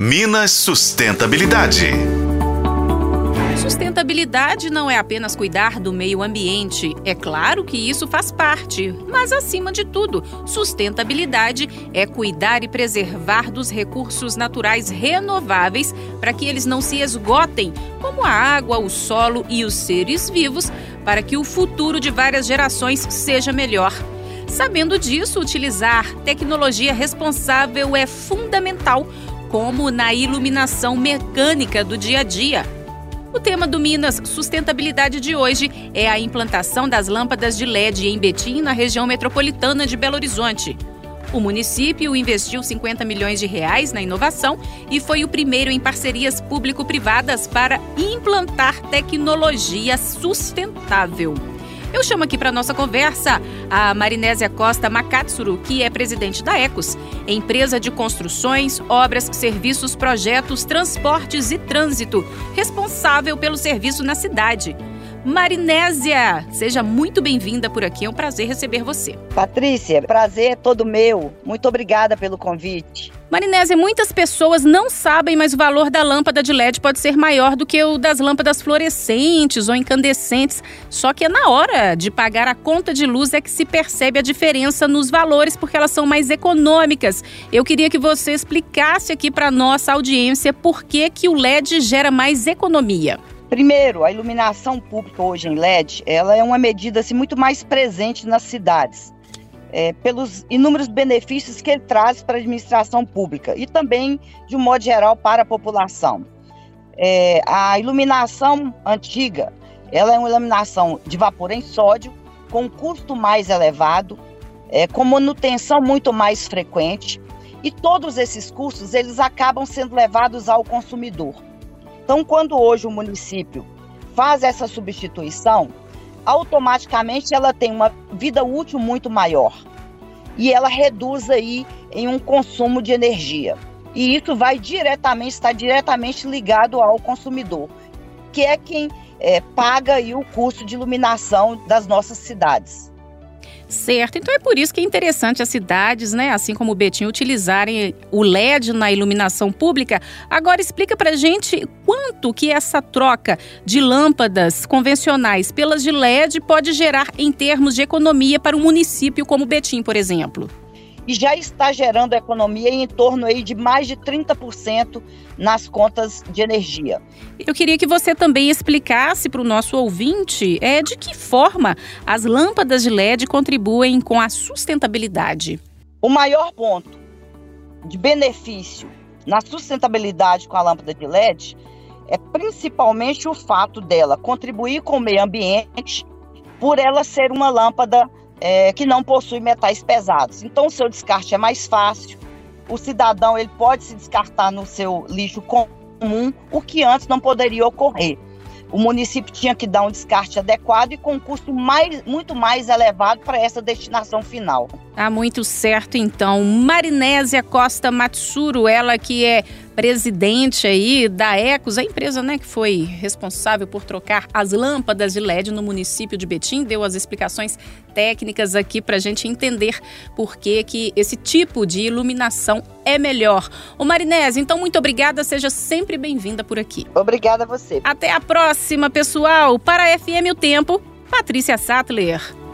Minas Sustentabilidade. Sustentabilidade não é apenas cuidar do meio ambiente. É claro que isso faz parte, mas acima de tudo, sustentabilidade é cuidar e preservar dos recursos naturais renováveis para que eles não se esgotem, como a água, o solo e os seres vivos, para que o futuro de várias gerações seja melhor. Sabendo disso, utilizar tecnologia responsável é fundamental como na iluminação mecânica do dia a dia. O tema do Minas Sustentabilidade de hoje é a implantação das lâmpadas de LED em Betim, na região metropolitana de Belo Horizonte. O município investiu 50 milhões de reais na inovação e foi o primeiro em parcerias público-privadas para implantar tecnologia sustentável. Eu chamo aqui para nossa conversa a Marinésia Costa Makatsuru, que é presidente da Ecos, empresa de construções, obras, serviços, projetos, transportes e trânsito, responsável pelo serviço na cidade. Marinésia, seja muito bem-vinda por aqui, é um prazer receber você. Patrícia, prazer é todo meu. Muito obrigada pelo convite. Marinésia, muitas pessoas não sabem, mas o valor da lâmpada de LED pode ser maior do que o das lâmpadas fluorescentes ou incandescentes. Só que é na hora de pagar a conta de luz é que se percebe a diferença nos valores, porque elas são mais econômicas. Eu queria que você explicasse aqui para nossa audiência por que, que o LED gera mais economia. Primeiro, a iluminação pública hoje em LED, ela é uma medida assim, muito mais presente nas cidades, é, pelos inúmeros benefícios que ele traz para a administração pública e também, de um modo geral, para a população. É, a iluminação antiga, ela é uma iluminação de vapor em sódio, com um custo mais elevado, é, com manutenção muito mais frequente, e todos esses custos eles acabam sendo levados ao consumidor. Então, quando hoje o município faz essa substituição, automaticamente ela tem uma vida útil muito maior e ela reduz aí em um consumo de energia. E isso vai diretamente, está diretamente ligado ao consumidor, que é quem é, paga aí o custo de iluminação das nossas cidades. Certo, então é por isso que é interessante as cidades, né, assim como o Betinho, utilizarem o LED na iluminação pública. Agora explica pra gente quanto que essa troca de lâmpadas convencionais pelas de LED pode gerar em termos de economia para um município como Betim, por exemplo e já está gerando economia em torno aí de mais de 30% nas contas de energia. Eu queria que você também explicasse para o nosso ouvinte é, de que forma as lâmpadas de LED contribuem com a sustentabilidade. O maior ponto de benefício na sustentabilidade com a lâmpada de LED é principalmente o fato dela contribuir com o meio ambiente por ela ser uma lâmpada é, que não possui metais pesados. Então, o seu descarte é mais fácil. O cidadão ele pode se descartar no seu lixo comum, o que antes não poderia ocorrer. O município tinha que dar um descarte adequado e com um custo mais, muito mais elevado para essa destinação final. Tá muito certo, então. Marinésia Costa Matsuro, ela que é presidente aí da Ecos, a empresa né, que foi responsável por trocar as lâmpadas de LED no município de Betim, deu as explicações técnicas aqui para a gente entender por que, que esse tipo de iluminação é melhor. O Marinese, então muito obrigada, seja sempre bem-vinda por aqui. Obrigada a você. Até a próxima, pessoal. Para a FM O Tempo, Patrícia Sattler.